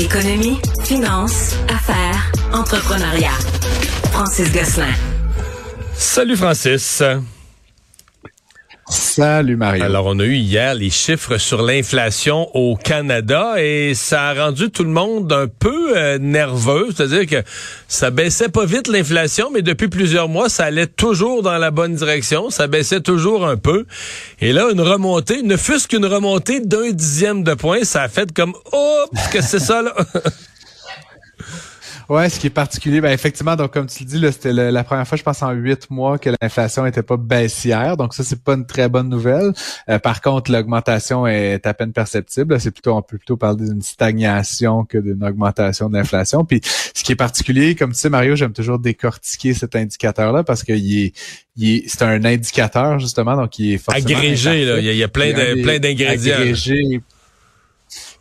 Économie, finance, affaires, entrepreneuriat. Francis Gosselin. Salut Francis. Salut Mario. Alors, on a eu hier les chiffres sur l'inflation au Canada et ça a rendu tout le monde un peu euh, nerveux. C'est-à-dire que ça baissait pas vite l'inflation, mais depuis plusieurs mois, ça allait toujours dans la bonne direction. Ça baissait toujours un peu. Et là, une remontée, ne fût-ce qu'une remontée d'un dixième de point, ça a fait comme, oh, que c'est ça là? Ouais, ce qui est particulier, ben effectivement, donc comme tu le dis, c'était la première fois, je pense, en huit mois que l'inflation n'était pas baissière. Donc ça, c'est pas une très bonne nouvelle. Euh, par contre, l'augmentation est à peine perceptible. C'est plutôt, on peut plutôt parler d'une stagnation que d'une augmentation de l'inflation. Puis ce qui est particulier, comme tu sais, Mario, j'aime toujours décortiquer cet indicateur-là parce qu'il est, est c'est un indicateur justement, donc il est forcément agrégé. Là, il y a, plein de, plein d'ingrédients. Agrégé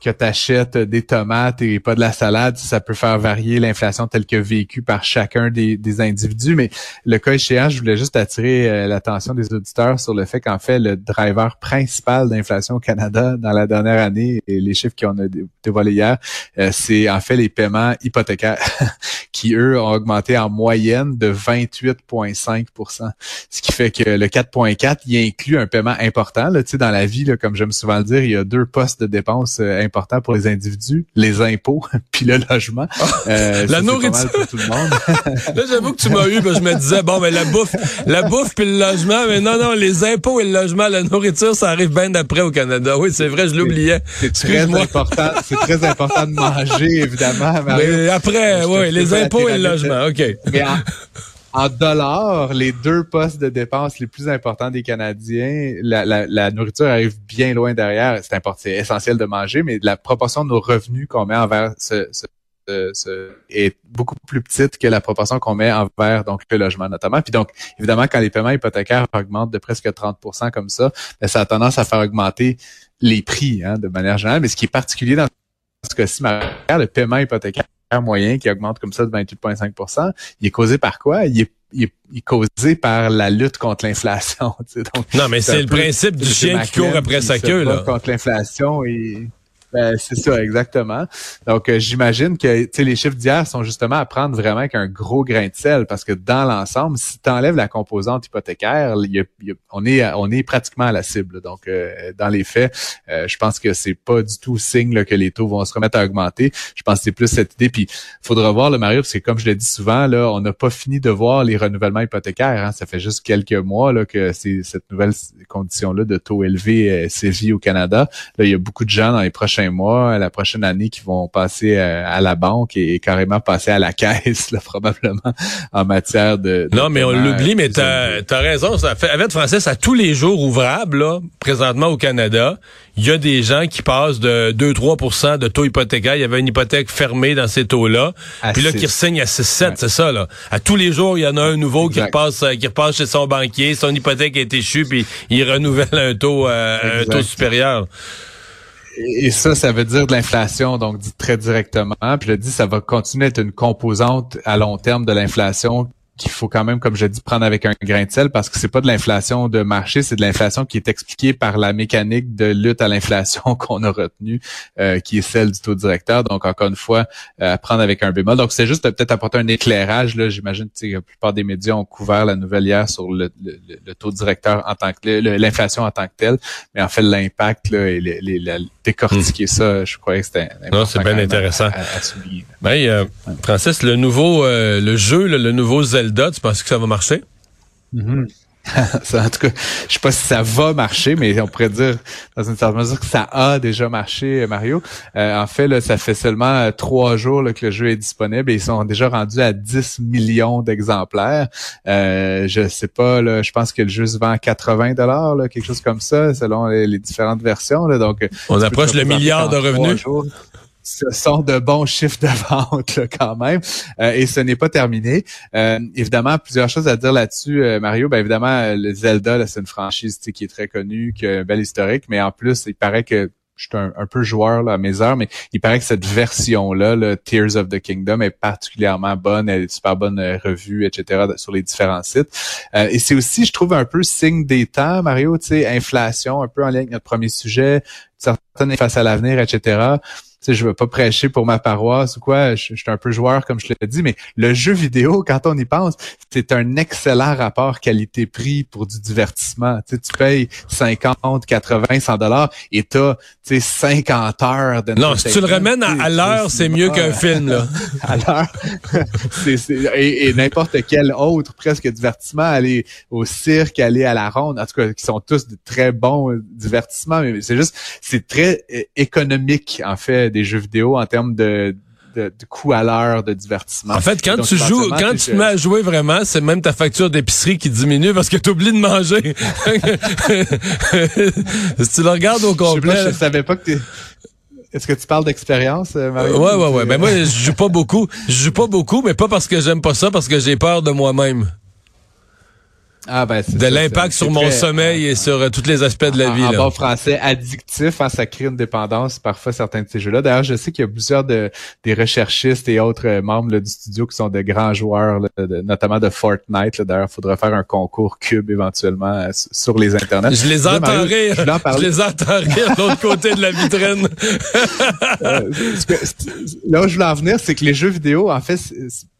que tu achètes des tomates et pas de la salade, ça peut faire varier l'inflation telle que vécue par chacun des, individus. Mais le cas échéant, je voulais juste attirer euh, l'attention des auditeurs sur le fait qu'en fait, le driver principal d'inflation au Canada dans la dernière année, et les chiffres qui ont dévoilés hier, euh, c'est en fait les paiements hypothécaires qui, eux, ont augmenté en moyenne de 28,5% Ce qui fait que le 4,4, il inclut un paiement important. Là, dans la vie, là, comme j'aime souvent le dire, il y a deux postes de dépenses euh, important pour les individus, les impôts, puis le logement. Ah, euh, la nourriture. Pour tout le monde. Là, j'avoue que tu m'as eu, je me disais, bon, mais la bouffe, la bouffe puis le logement, mais non, non, les impôts et le logement, la nourriture, ça arrive bien d'après au Canada. Oui, c'est vrai, je l'oubliais. C'est très important, c'est très important de manger, évidemment. Mais après, oui, les impôts et le logement, OK. en dollars, les deux postes de dépenses les plus importants des Canadiens, la, nourriture arrive bien loin derrière. C'est important, c'est essentiel de manger, mais la proportion de nos revenus qu'on met envers ce, est beaucoup plus petite que la proportion qu'on met envers donc le logement notamment. Puis donc, évidemment, quand les paiements hypothécaires augmentent de presque 30% comme ça, ben, ça a tendance à faire augmenter les prix hein, de manière générale. Mais ce qui est particulier dans ce cas-ci, le paiement hypothécaire moyen qui augmente comme ça de 28,5 il est causé par quoi? Il est, il est, causé par la lutte contre l'inflation. Non, mais c'est le principe du chien qui court après sa queue. Là. Contre l'inflation et ben, c'est ça, exactement. Donc, euh, j'imagine que les chiffres d'hier sont justement à prendre vraiment avec un gros grain de sel parce que dans l'ensemble, si tu enlèves la composante hypothécaire, on est on est pratiquement à la cible. Donc, euh, dans les faits, euh, je pense que c'est pas du tout signe que les taux vont se remettre à augmenter. Je pense que c'est plus cette idée. Puis, faudra voir le Mario, parce que comme je l'ai dit souvent, là, on n'a pas fini de voir les renouvellements hypothécaires. Hein. Ça fait juste quelques mois là que c'est cette nouvelle condition-là de taux élevés sévit au Canada. Là, il y a beaucoup de gens dans les prochains mois, la prochaine année, qui vont passer euh, à, la banque et, carrément passer à la caisse, probablement, en matière de... non, mais on l'oublie, mais tu as, raison. Ça fait, avec Francis, à tous les jours ouvrables, là, présentement au Canada, il y a des gens qui passent de 2-3% de taux hypothécaires. Il y avait une hypothèque fermée dans ces taux-là. Puis là, qui signe à 6-7, c'est ça, là. À tous les jours, il y en a un nouveau qui repasse, euh, qui repasse chez son banquier. Son hypothèque est échue, puis il renouvelle un taux, euh, un taux supérieur. Et ça, ça veut dire de l'inflation, donc dit très directement. Puis je dis, ça va continuer à être une composante à long terme de l'inflation qu'il faut quand même, comme je dis, prendre avec un grain de sel parce que c'est pas de l'inflation de marché, c'est de l'inflation qui est expliquée par la mécanique de lutte à l'inflation qu'on a retenue, euh, qui est celle du taux directeur. Donc, encore une fois, euh, à prendre avec un bémol. Donc, c'est juste peut-être apporter un éclairage. Là, j'imagine que la plupart des médias ont couvert la nouvelle hier sur le, taux directeur en tant que l'inflation en tant que telle, mais en fait l'impact et les, décortiquer hmm. ça, je croyais que c'était Non, c'est bien intéressant. Ben, euh, Francis, le nouveau le jeu, le, nouveau Zelda tu penses que ça va marcher? Mm-hmm. en tout cas, je sais pas si ça va marcher, mais on pourrait dire dans une certaine mesure que ça a déjà marché, Mario. Euh, en fait, là, ça fait seulement euh, trois jours que le jeu est disponible et ils sont déjà rendus à 10 millions d'exemplaires. Euh, je sais pas, là, je pense que le jeu se vend à 80 dollars, quelque chose comme ça, selon les, différentes versions. Là, donc, on approche le milliard de revenus ce sont de bons chiffres de vente quand même. Euh, et ce n'est pas terminé. Euh, évidemment, plusieurs choses à dire là-dessus, euh, Mario. Ben évidemment, le Zelda, c'est une franchise qui est très connue, qui a un bel historique, mais en plus, il paraît que je suis un, peu joueur là, à mes heures, mais il paraît que cette version-là, le Tears of the Kingdom, est particulièrement bonne, elle est super bonne revue, etc., sur les différents sites. et c'est aussi, je trouve, un peu signe des temps, Mario, tu sais, inflation, un peu en lien avec notre premier sujet, certaines face à l'avenir, etc sais, je veux pas prêcher pour ma paroisse ou quoi, je, suis un peu joueur comme je l'ai dit, mais le jeu vidéo, quand on y pense, c'est un excellent rapport qualité-prix pour du divertissement. Tu, sais, tu payes 50, 80, 100 dollars et t'as, tu sais, 50 heures de Non, si tu le ramènes à, l'heure, c'est mieux qu'un film, là. à l'heure. et, et n'importe quel autre presque divertissement, aller au cirque, aller à la ronde, en tout cas, qui sont tous de très bons divertissements, mais c'est juste, c'est très euh, économique, en fait, des jeux vidéo en termes de, de, coût à l'heure de divertissement. En fait, quand tu joues, quand tu te mets à jouer vraiment, c'est même ta facture d'épicerie qui diminue parce que tu oublies de manger. si tu le regardes au complet. Je, je savais pas que tu est-ce que tu parles d'expérience, euh, Mario? Ouais, ouais, ouais. Ben moi, je joue pas beaucoup. Je joue pas beaucoup, mais pas parce que j'aime pas ça, parce que j'ai peur de moi-même. Ah, ben, de l'impact sur mon sommeil et sur euh, tous les aspects de la vie. En, bon français, addictif, hein, ça crée une dépendance parfois certains de ces jeux-là. D'ailleurs, je sais qu'il y a plusieurs de, des recherchistes et autres euh, membres du studio qui sont de grands joueurs, notamment de Fortnite. D'ailleurs, il faudrait faire un concours cube éventuellement euh, sur les internets. Je les entends rire. Je, les entends rire de l'autre côté de la vitrine. là où je voulais en venir, c'est que les jeux vidéo, en fait,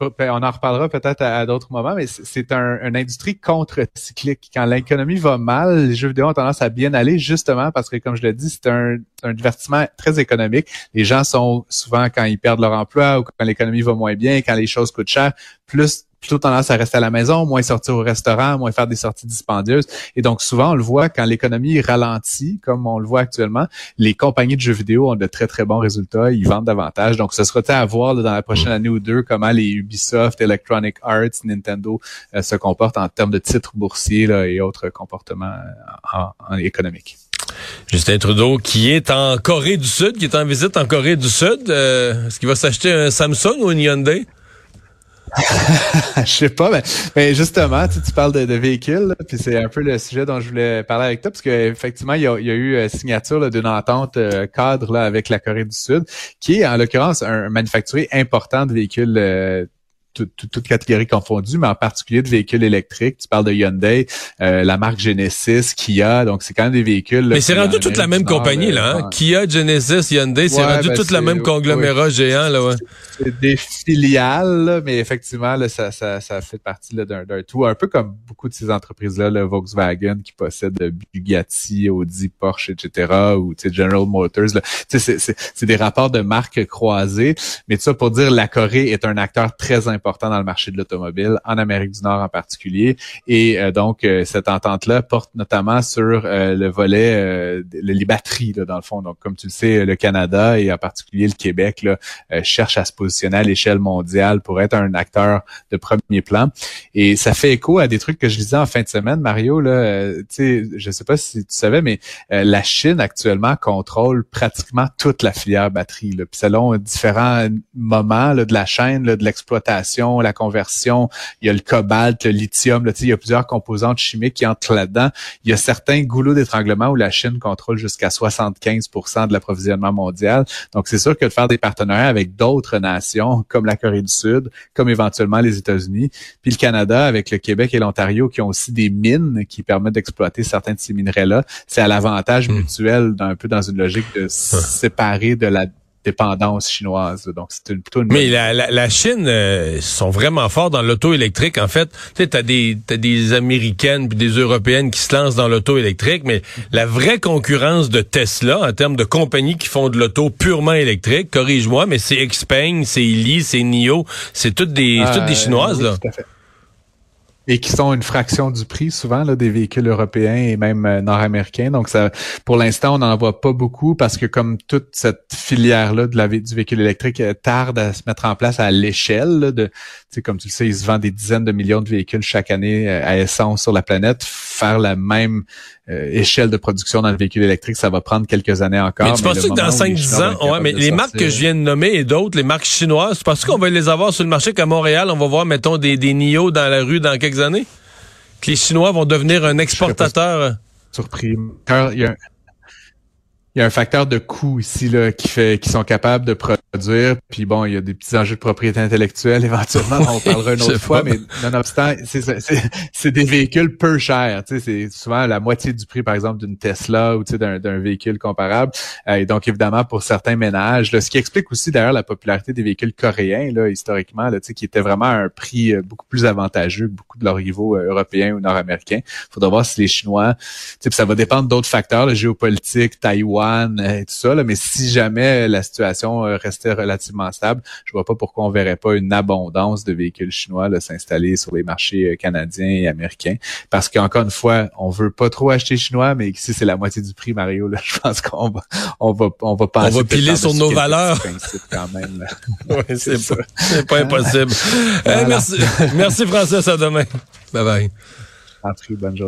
ben, on en reparlera peut-être à, d'autres moments, mais c'est un, une industrie contre cyclique. Quand l'économie va mal, les jeux vidéo ont tendance à bien aller justement parce que, comme je l'ai dit, c'est un, un, divertissement très économique. Les gens sont souvent, quand ils perdent leur emploi ou quand l'économie va moins bien, quand les choses coûtent cher, plus plutôt tendance à rester à la maison, moins sortir au restaurant, moins faire des sorties dispendieuses. Et donc, souvent, on le voit quand l'économie ralentit, comme on le voit actuellement, les compagnies de jeux vidéo ont de très, très bons résultats. Ils vendent davantage. Donc, ce sera à voir dans la prochaine année ou deux comment les Ubisoft, Electronic Arts, Nintendo euh, se comportent en termes de titres boursiers et autres comportements euh, en, économiques. Justin Trudeau, qui est en Corée du Sud, qui est en visite en Corée du Sud, euh, est-ce qu'il va s'acheter un Samsung ou une Hyundai? je sais pas, mais, justement, tu, tu parles de, véhicules, puis c'est un peu le sujet dont je voulais parler avec toi, parce qu'effectivement, il y a, il y a eu euh, signature d'une entente euh, cadre avec la Corée du Sud, qui est en l'occurrence un manufacturier important de véhicules euh, toutes toute catégorie confondue, mais en particulier de véhicules électriques. Tu parles de Hyundai, euh, la marque Genesis, Kia, donc c'est quand même des véhicules. mais c'est rendu toute la même compagnie, là. Hein? Kia, Genesis, Hyundai, c'est rendu ben toute la même conglomérat géant, là, ouais. C'est des filiales, mais effectivement, là, ça, ça, ça fait partie d'un tout. Un peu comme beaucoup de ces entreprises-là, le Volkswagen qui possède Bugatti, Audi, Porsche, etc., ou General Motors. C'est des rapports de marques croisées. Mais tout ça pour dire la Corée est un acteur très important dans le marché de l'automobile, en Amérique du Nord en particulier. Et euh, donc, euh, cette entente-là porte notamment sur euh, le volet, les batteries, là, dans le fond. Donc, comme tu le sais, le Canada et en particulier le Québec là, cherche à se positionner à l'échelle mondiale pour être un acteur de premier plan. Et ça fait écho à des trucs que je disais en fin de semaine, Mario. Là, sais, je sais pas si tu savais, mais la Chine actuellement contrôle pratiquement toute la filière batterie. Là. Puis selon différents moments là, de la chaîne là, de l'exploitation la conversion, il y a le cobalt, le lithium, là, il y a plusieurs composantes chimiques qui entrent là-dedans. Il y a certains goulots d'étranglement où la Chine contrôle jusqu'à 75% de l'approvisionnement mondial. Donc, c'est sûr que de faire des partenariats avec d'autres nations, comme la Corée du Sud, comme éventuellement les États-Unis, puis le Canada avec le Québec et l'Ontario qui ont aussi des mines qui permettent d'exploiter certains de ces minerais-là, c'est à l'avantage hmm. mutuel d'un peu dans une logique de séparer de la dépendance chinoise. Donc, c'est une, plutôt une... Mais la, la, Chine euh, sont vraiment forts dans l'auto électrique. En fait, tu sais, t'as des, as des Américaines puis des Européennes qui se lancent dans l'auto électrique, mais la vraie concurrence de Tesla en termes de compagnies qui font de l'auto purement électrique, corrige-moi, mais c'est Xpeng, c'est Li, c'est NIO, c'est toutes des, toutes des euh, Chinoises, là et qui sont une fraction du prix souvent là, des véhicules européens et même euh, nord-américains. Donc ça, pour l'instant, on n'en voit pas beaucoup parce que comme toute cette filière là du véhicule électrique euh, tarde à se mettre en place à l'échelle de, comme tu le sais, il se vend des dizaines de millions de véhicules chaque année euh, à essence sur la planète. Faire la même échelle de production dans le véhicule électrique, ça va prendre quelques années encore. Mais tu penses que dans 5-10 ans, ouais, mais les marques que je viens de nommer et d'autres, les marques chinoises, tu penses qu'on va les avoir sur le marché qu'à Montréal, on va voir, mettons, des, des NIO dans la rue dans quelques années? Que les Chinois vont devenir un exportateur? Surpris. Il y a il y a un facteur de coût ici là qui fait qu'ils sont capables de produire. Puis bon, il y a des petits enjeux de propriété intellectuelle éventuellement. on parlera une autre fois, mais nonobstant, c'est des véhicules peu chers. C'est souvent la moitié du prix, par exemple, d'une Tesla ou d'un véhicule comparable. Euh, et donc évidemment pour certains ménages, là, ce qui explique aussi d'ailleurs la popularité des véhicules coréens là historiquement, là, qui étaient vraiment à un prix euh, beaucoup plus avantageux que beaucoup de leurs rivaux euh, européens ou nord-américains. Il faudra voir si les Chinois, ça va dépendre d'autres facteurs, la géopolitique, Taïwan et tout ça. mais si jamais la situation euh, restait relativement stable, je vois pas pourquoi on verrait pas une abondance de véhicules chinois s'installer sur les marchés euh, canadiens et américains. Parce qu'encore une fois, on veut pas trop acheter chinois, mais si c'est la moitié du prix, Mario, là, je pense qu'on va, on va, on va On va piler sur nos valeurs. Quand même, c'est pas, pas, impossible. merci, merci Francis, à demain. Bye bye. bonne journée.